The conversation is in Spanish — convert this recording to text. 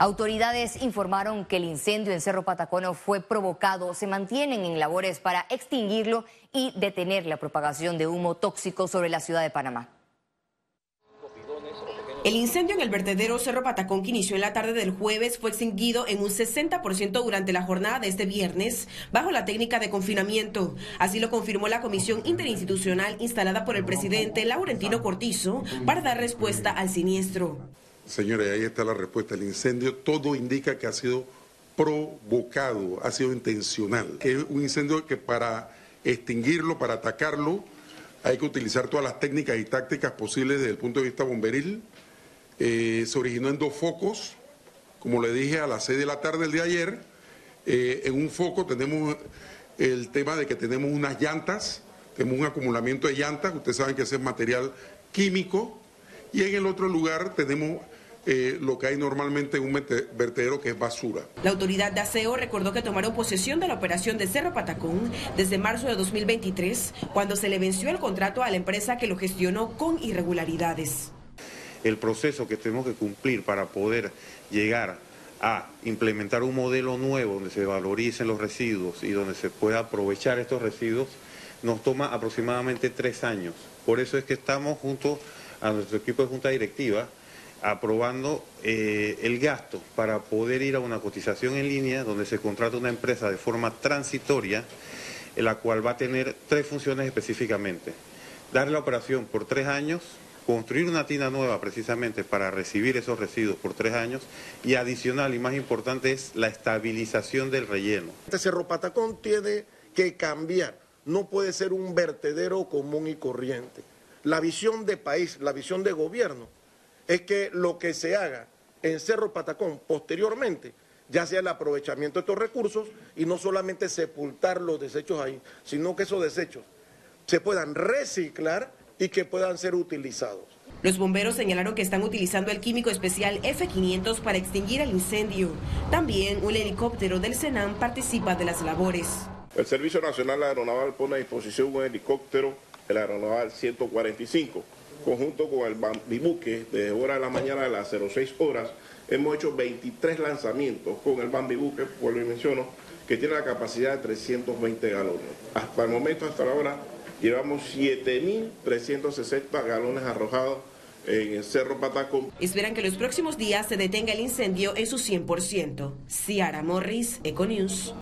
Autoridades informaron que el incendio en Cerro Patacono fue provocado. Se mantienen en labores para extinguirlo y detener la propagación de humo tóxico sobre la ciudad de Panamá. El incendio en el vertedero Cerro Patacón que inició en la tarde del jueves fue extinguido en un 60% durante la jornada de este viernes bajo la técnica de confinamiento. Así lo confirmó la comisión interinstitucional instalada por el presidente Laurentino Cortizo para dar respuesta al siniestro. Señores, ahí está la respuesta. El incendio todo indica que ha sido provocado, ha sido intencional. Es un incendio que para extinguirlo, para atacarlo, hay que utilizar todas las técnicas y tácticas posibles desde el punto de vista bomberil eh, se originó en dos focos, como le dije, a las 6 de la tarde día de ayer. Eh, en un foco tenemos el tema de que tenemos unas llantas, tenemos un acumulamiento de llantas, ustedes saben que ese es material químico, y en el otro lugar tenemos eh, lo que hay normalmente en un vertedero que es basura. La autoridad de aseo recordó que tomaron posesión de la operación de Cerro Patacón desde marzo de 2023, cuando se le venció el contrato a la empresa que lo gestionó con irregularidades el proceso que tenemos que cumplir para poder llegar a implementar un modelo nuevo donde se valoricen los residuos y donde se pueda aprovechar estos residuos, nos toma aproximadamente tres años. Por eso es que estamos junto a nuestro equipo de junta directiva aprobando eh, el gasto para poder ir a una cotización en línea donde se contrata una empresa de forma transitoria, en la cual va a tener tres funciones específicamente. Dar la operación por tres años, construir una tina nueva precisamente para recibir esos residuos por tres años y adicional y más importante es la estabilización del relleno. Este Cerro Patacón tiene que cambiar, no puede ser un vertedero común y corriente. La visión de país, la visión de gobierno es que lo que se haga en Cerro Patacón posteriormente ya sea el aprovechamiento de estos recursos y no solamente sepultar los desechos ahí, sino que esos desechos se puedan reciclar y que puedan ser utilizados. Los bomberos señalaron que están utilizando el químico especial F-500 para extinguir el incendio. También un helicóptero del Senam participa de las labores. El Servicio Nacional Aeronaval pone a disposición un helicóptero, el Aeronaval 145, conjunto con el Bambibuque, desde hora de la mañana a las 06 horas. Hemos hecho 23 lanzamientos con el Bambibuque, por lo menciono, que tiene la capacidad de 320 galones. Hasta el momento, hasta la hora, Llevamos 7.360 galones arrojados en el Cerro Patacón. Esperan que los próximos días se detenga el incendio en su 100%. Ciara Morris, Econews.